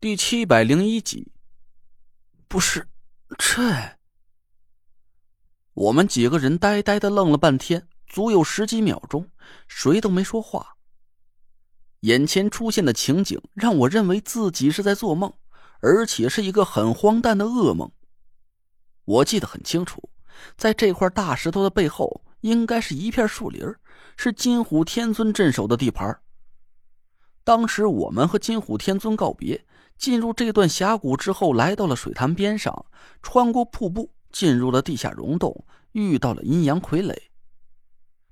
第七百零一集，不是这。我们几个人呆呆的愣了半天，足有十几秒钟，谁都没说话。眼前出现的情景让我认为自己是在做梦，而且是一个很荒诞的噩梦。我记得很清楚，在这块大石头的背后，应该是一片树林，是金虎天尊镇守的地盘。当时我们和金虎天尊告别。进入这段峡谷之后，来到了水潭边上，穿过瀑布，进入了地下溶洞，遇到了阴阳傀儡。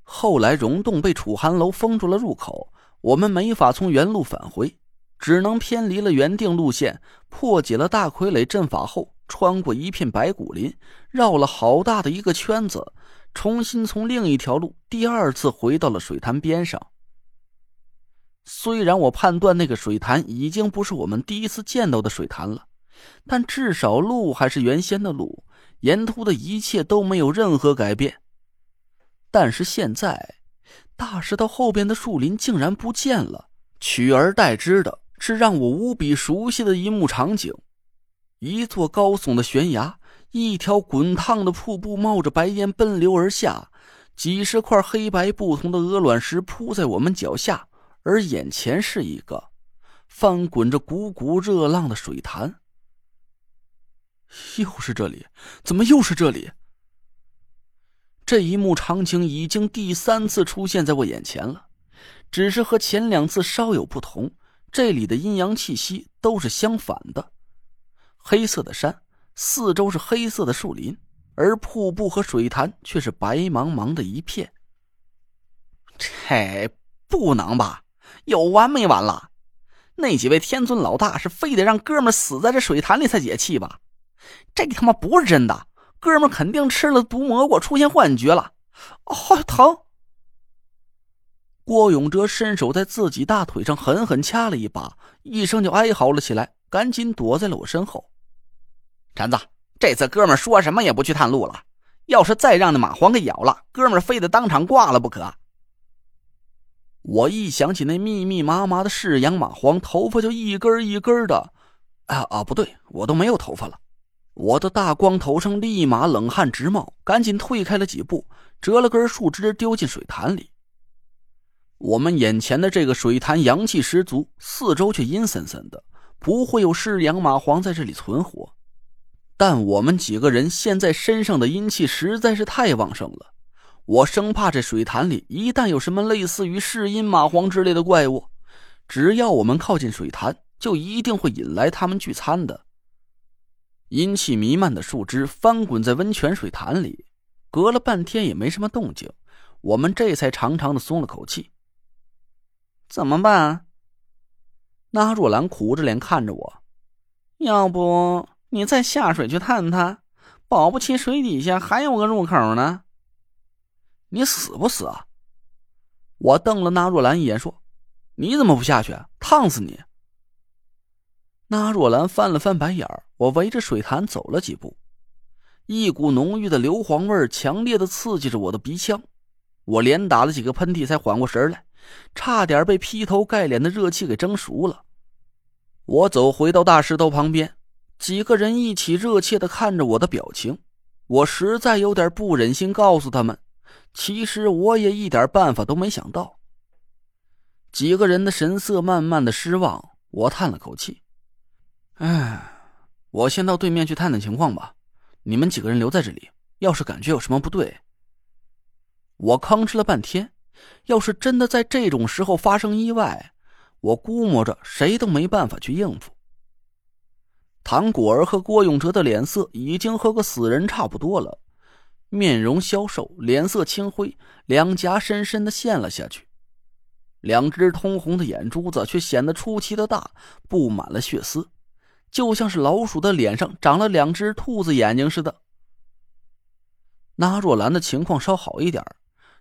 后来溶洞被楚寒楼封住了入口，我们没法从原路返回，只能偏离了原定路线，破解了大傀儡阵法后，穿过一片白骨林，绕了好大的一个圈子，重新从另一条路第二次回到了水潭边上。虽然我判断那个水潭已经不是我们第一次见到的水潭了，但至少路还是原先的路，沿途的一切都没有任何改变。但是现在，大石头后边的树林竟然不见了，取而代之的是让我无比熟悉的一幕场景：一座高耸的悬崖，一条滚烫的瀑布冒着白烟奔流而下，几十块黑白不同的鹅卵石铺在我们脚下。而眼前是一个翻滚着股股热浪的水潭，又是这里？怎么又是这里？这一幕场景已经第三次出现在我眼前了，只是和前两次稍有不同。这里的阴阳气息都是相反的，黑色的山，四周是黑色的树林，而瀑布和水潭却是白茫茫的一片。这不能吧？有完没完了？那几位天尊老大是非得让哥们死在这水潭里才解气吧？这他妈不是真的，哥们肯定吃了毒蘑菇出现幻觉了。哦，疼！郭永哲伸手在自己大腿上狠狠掐了一把，一声就哀嚎了起来，赶紧躲在了我身后。铲子，这次哥们说什么也不去探路了，要是再让那蚂蟥给咬了，哥们非得当场挂了不可。我一想起那密密麻麻的式阳蚂蟥，头发就一根一根的。啊啊，不对，我都没有头发了。我的大光头上立马冷汗直冒，赶紧退开了几步，折了根树枝丢进水潭里。我们眼前的这个水潭阳气十足，四周却阴森森的，不会有式阳蚂蟥在这里存活。但我们几个人现在身上的阴气实在是太旺盛了。我生怕这水潭里一旦有什么类似于噬阴蚂蟥之类的怪物，只要我们靠近水潭，就一定会引来他们聚餐的。阴气弥漫的树枝翻滚在温泉水潭里，隔了半天也没什么动静，我们这才长长的松了口气。怎么办？那若兰苦着脸看着我，要不你再下水去探探，保不齐水底下还有个入口呢。你死不死啊？我瞪了那若兰一眼，说：“你怎么不下去？烫死你！”那若兰翻了翻白眼儿。我围着水潭走了几步，一股浓郁的硫磺味强烈的刺激着我的鼻腔，我连打了几个喷嚏才缓过神来，差点被劈头盖脸的热气给蒸熟了。我走回到大石头旁边，几个人一起热切的看着我的表情，我实在有点不忍心告诉他们。其实我也一点办法都没想到。几个人的神色慢慢的失望，我叹了口气：“哎，我先到对面去探探情况吧。你们几个人留在这里，要是感觉有什么不对……”我吭哧了半天，要是真的在这种时候发生意外，我估摸着谁都没办法去应付。唐果儿和郭永哲的脸色已经和个死人差不多了。面容消瘦，脸色青灰，两颊深深的陷了下去，两只通红的眼珠子却显得出奇的大，布满了血丝，就像是老鼠的脸上长了两只兔子眼睛似的。那若兰的情况稍好一点，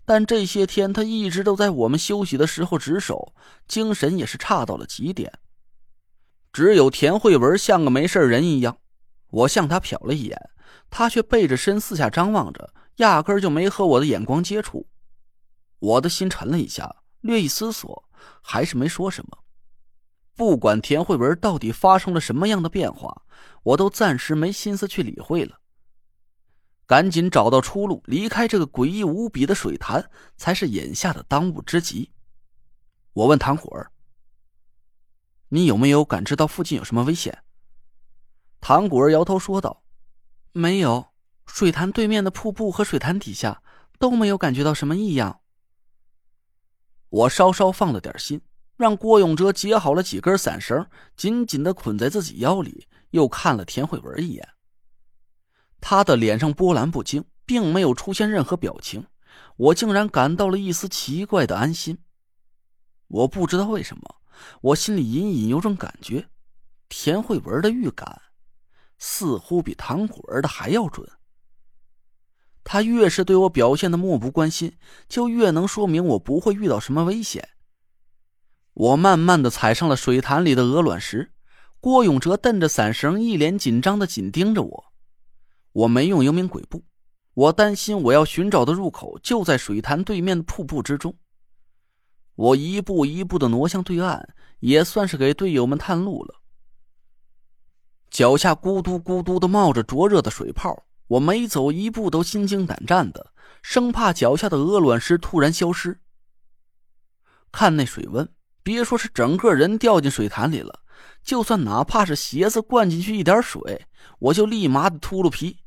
但这些天她一直都在我们休息的时候值守，精神也是差到了极点。只有田慧文像个没事人一样，我向他瞟了一眼。他却背着身四下张望着，压根就没和我的眼光接触。我的心沉了一下，略一思索，还是没说什么。不管田慧文到底发生了什么样的变化，我都暂时没心思去理会了。赶紧找到出路，离开这个诡异无比的水潭，才是眼下的当务之急。我问唐果儿：“你有没有感知到附近有什么危险？”唐果儿摇头说道：“没有，水潭对面的瀑布和水潭底下都没有感觉到什么异样。”我稍稍放了点心。让郭永哲结好了几根伞绳，紧紧的捆在自己腰里，又看了田慧文一眼。他的脸上波澜不惊，并没有出现任何表情，我竟然感到了一丝奇怪的安心。我不知道为什么，我心里隐隐有种感觉，田慧文的预感似乎比唐果儿的还要准。他越是对我表现的漠不关心，就越能说明我不会遇到什么危险。我慢慢的踩上了水潭里的鹅卵石，郭永哲蹬着伞绳，一脸紧张的紧盯着我。我没用幽冥鬼步，我担心我要寻找的入口就在水潭对面的瀑布之中。我一步一步的挪向对岸，也算是给队友们探路了。脚下咕嘟咕嘟的冒着灼热的水泡，我每走一步都心惊胆战的，生怕脚下的鹅卵石突然消失。看那水温。别说是整个人掉进水潭里了，就算哪怕是鞋子灌进去一点水，我就立马的秃噜皮。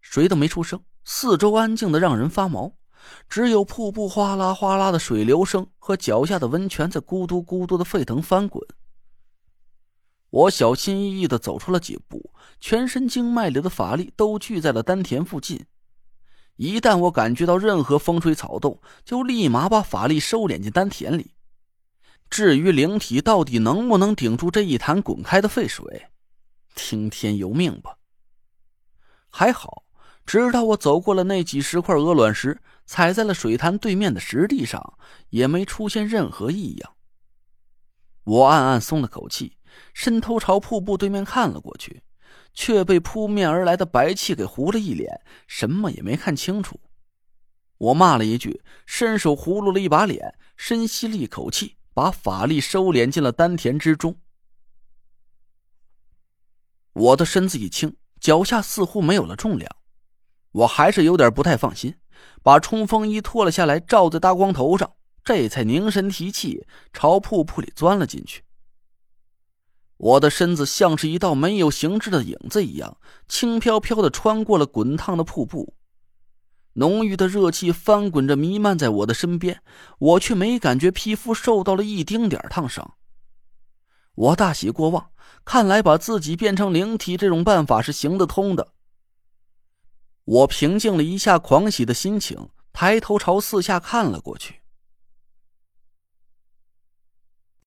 谁都没出声，四周安静的让人发毛，只有瀑布哗啦哗啦的水流声和脚下的温泉在咕嘟咕嘟的沸腾翻滚。我小心翼翼的走出了几步，全身经脉里的法力都聚在了丹田附近。一旦我感觉到任何风吹草动，就立马把法力收敛进丹田里。至于灵体到底能不能顶住这一潭滚开的沸水，听天由命吧。还好，直到我走过了那几十块鹅卵石，踩在了水潭对面的石地上，也没出现任何异样。我暗暗松了口气，伸头朝瀑布对面看了过去，却被扑面而来的白气给糊了一脸，什么也没看清楚。我骂了一句，伸手葫芦了一把脸，深吸了一口气。把法力收敛进了丹田之中，我的身子一轻，脚下似乎没有了重量，我还是有点不太放心，把冲锋衣脱了下来罩在大光头上，这才凝神提气，朝瀑布里钻了进去。我的身子像是一道没有形制的影子一样，轻飘飘的穿过了滚烫的瀑布。浓郁的热气翻滚着弥漫在我的身边，我却没感觉皮肤受到了一丁点烫伤。我大喜过望，看来把自己变成灵体这种办法是行得通的。我平静了一下狂喜的心情，抬头朝四下看了过去。